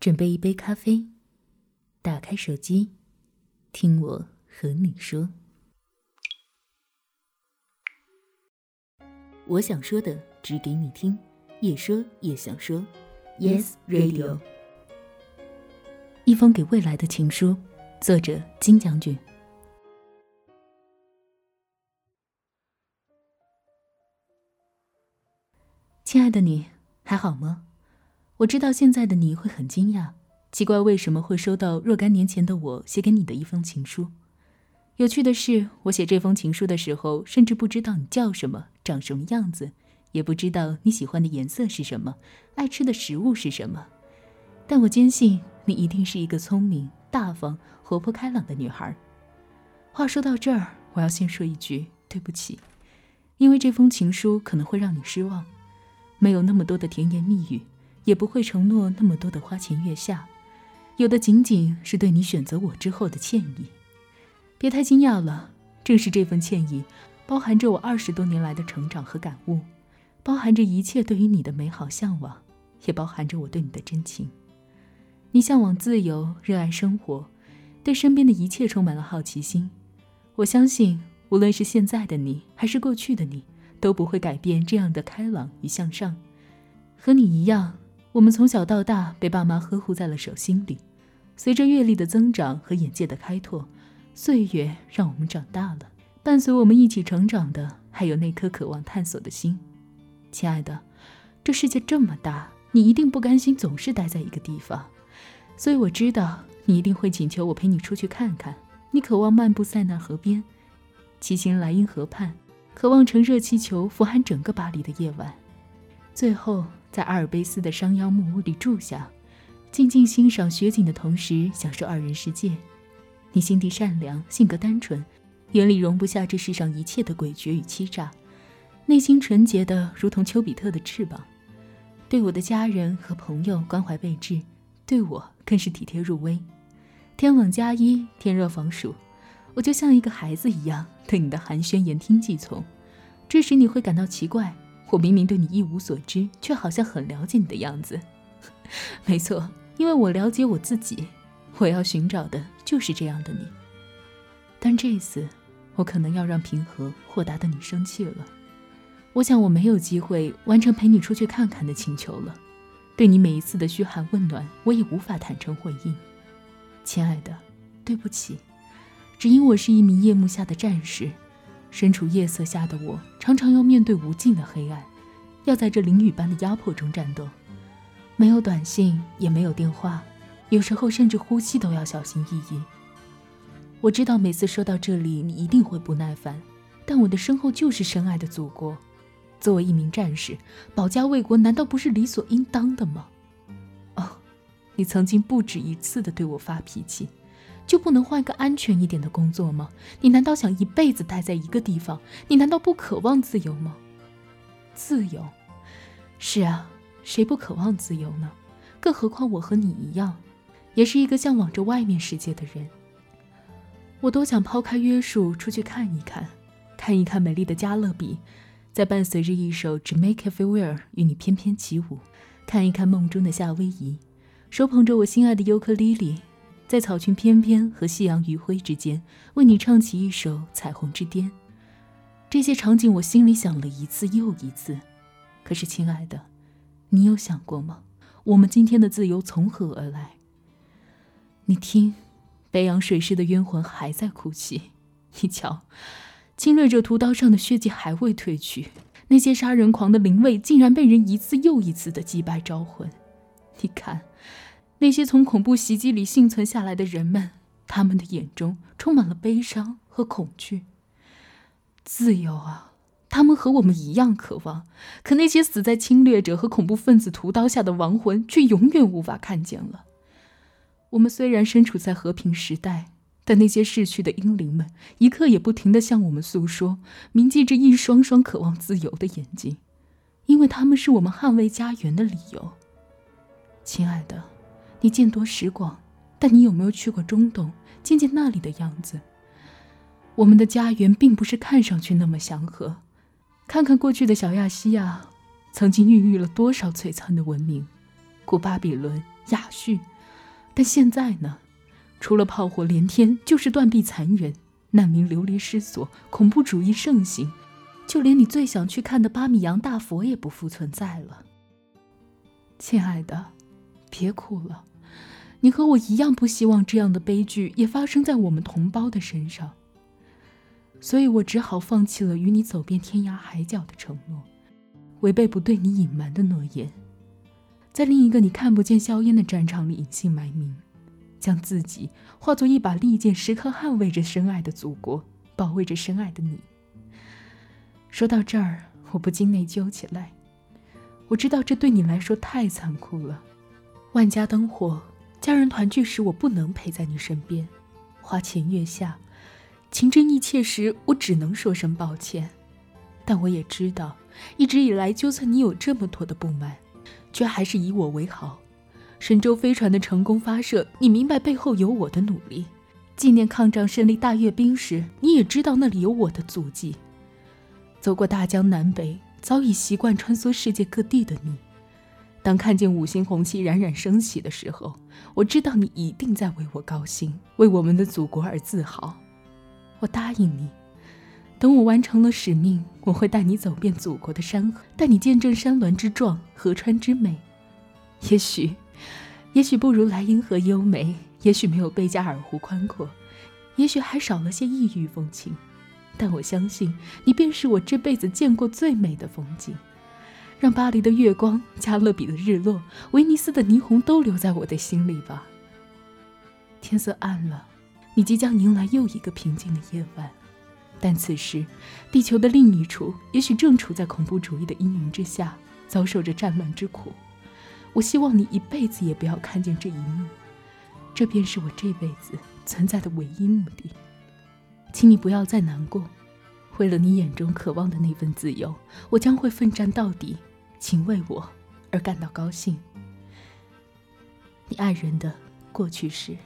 准备一杯咖啡，打开手机，听我和你说。我想说的，只给你听，也说也想说。Yes Radio，一封给未来的情书，作者金将军。亲爱的你，还好吗？我知道现在的你会很惊讶，奇怪为什么会收到若干年前的我写给你的一封情书。有趣的是，我写这封情书的时候，甚至不知道你叫什么，长什么样子，也不知道你喜欢的颜色是什么，爱吃的食物是什么。但我坚信你一定是一个聪明、大方、活泼开朗的女孩。话说到这儿，我要先说一句对不起，因为这封情书可能会让你失望，没有那么多的甜言蜜语。也不会承诺那么多的花前月下，有的仅仅是对你选择我之后的歉意。别太惊讶了，正是这份歉意，包含着我二十多年来的成长和感悟，包含着一切对于你的美好向往，也包含着我对你的真情。你向往自由，热爱生活，对身边的一切充满了好奇心。我相信，无论是现在的你，还是过去的你，都不会改变这样的开朗与向上。和你一样。我们从小到大被爸妈呵护在了手心里，随着阅历的增长和眼界的开拓，岁月让我们长大了。伴随我们一起成长的，还有那颗渴望探索的心。亲爱的，这世界这么大，你一定不甘心总是待在一个地方，所以我知道你一定会请求我陪你出去看看。你渴望漫步塞纳河边，骑行莱茵河畔，渴望乘热气球俯瞰整个巴黎的夜晚，最后。在阿尔卑斯的商鞅木屋里住下，静静欣赏雪景的同时，享受二人世界。你心地善良，性格单纯，眼里容不下这世上一切的诡谲与欺诈，内心纯洁的如同丘比特的翅膀。对我的家人和朋友关怀备至，对我更是体贴入微。天冷加衣，天热防暑，我就像一个孩子一样，对你的寒暄言听计从。这时你会感到奇怪。我明明对你一无所知，却好像很了解你的样子。没错，因为我了解我自己。我要寻找的就是这样的你。但这次，我可能要让平和豁达的你生气了。我想我没有机会完成陪你出去看看的请求了。对你每一次的嘘寒问暖，我也无法坦诚回应。亲爱的，对不起，只因我是一名夜幕下的战士。身处夜色下的我，常常要面对无尽的黑暗，要在这淋雨般的压迫中战斗。没有短信，也没有电话，有时候甚至呼吸都要小心翼翼。我知道每次说到这里，你一定会不耐烦，但我的身后就是深爱的祖国。作为一名战士，保家卫国难道不是理所应当的吗？哦，你曾经不止一次的对我发脾气。就不能换个安全一点的工作吗？你难道想一辈子待在一个地方？你难道不渴望自由吗？自由，是啊，谁不渴望自由呢？更何况我和你一样，也是一个向往着外面世界的人。我多想抛开约束出去看一看，看一看美丽的加勒比，在伴随着一首《Jamaica Farewell》与你翩翩起舞，看一看梦中的夏威夷，手捧着我心爱的尤克里里。在草裙翩翩和夕阳余晖之间，为你唱起一首《彩虹之巅》。这些场景，我心里想了一次又一次。可是，亲爱的，你有想过吗？我们今天的自由从何而来？你听，北洋水师的冤魂还在哭泣。你瞧，侵略者屠刀上的血迹还未褪去，那些杀人狂的灵位竟然被人一次又一次的击败招魂。你看。那些从恐怖袭击里幸存下来的人们，他们的眼中充满了悲伤和恐惧。自由啊，他们和我们一样渴望，可那些死在侵略者和恐怖分子屠刀下的亡魂却永远无法看见了。我们虽然身处在和平时代，但那些逝去的英灵们一刻也不停地向我们诉说，铭记着一双双渴望自由的眼睛，因为他们是我们捍卫家园的理由。亲爱的。你见多识广，但你有没有去过中东，见见那里的样子？我们的家园并不是看上去那么祥和。看看过去的小亚细亚，曾经孕育了多少璀璨的文明：古巴比伦、亚述。但现在呢？除了炮火连天，就是断壁残垣，难民流离失所，恐怖主义盛行，就连你最想去看的巴米扬大佛也不复存在了。亲爱的，别哭了，你和我一样不希望这样的悲剧也发生在我们同胞的身上。所以我只好放弃了与你走遍天涯海角的承诺，违背不对你隐瞒的诺言，在另一个你看不见硝烟的战场里隐姓埋名。将自己化作一把利剑，时刻捍卫着深爱的祖国，保卫着深爱的你。说到这儿，我不禁内疚起来。我知道这对你来说太残酷了。万家灯火，家人团聚时，我不能陪在你身边；花前月下，情真意切时，我只能说声抱歉。但我也知道，一直以来，就算你有这么多的不满，却还是以我为豪。神舟飞船的成功发射，你明白背后有我的努力；纪念抗战胜利大阅兵时，你也知道那里有我的足迹。走过大江南北，早已习惯穿梭世界各地的你，当看见五星红旗冉冉升起的时候，我知道你一定在为我高兴，为我们的祖国而自豪。我答应你，等我完成了使命，我会带你走遍祖国的山河，带你见证山峦之壮，河川之美。也许。也许不如莱茵河优美，也许没有贝加尔湖宽阔，也许还少了些异域风情，但我相信你便是我这辈子见过最美的风景。让巴黎的月光、加勒比的日落、威尼斯的霓虹都留在我的心里吧。天色暗了，你即将迎来又一个平静的夜晚，但此时，地球的另一处也许正处在恐怖主义的阴云之下，遭受着战乱之苦。我希望你一辈子也不要看见这一幕，这便是我这辈子存在的唯一目的。请你不要再难过，为了你眼中渴望的那份自由，我将会奋战到底。请为我而感到高兴。你爱人的过去式。